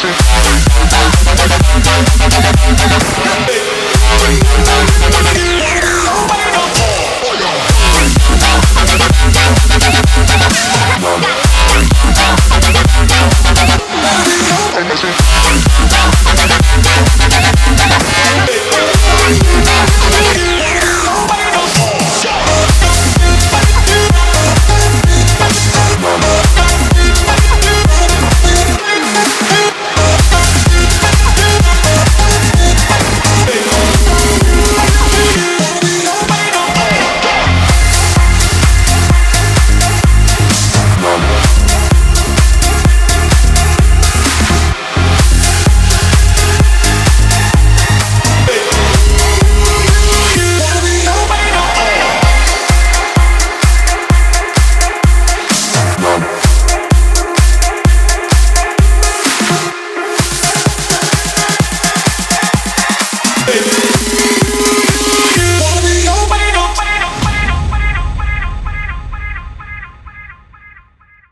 Professor?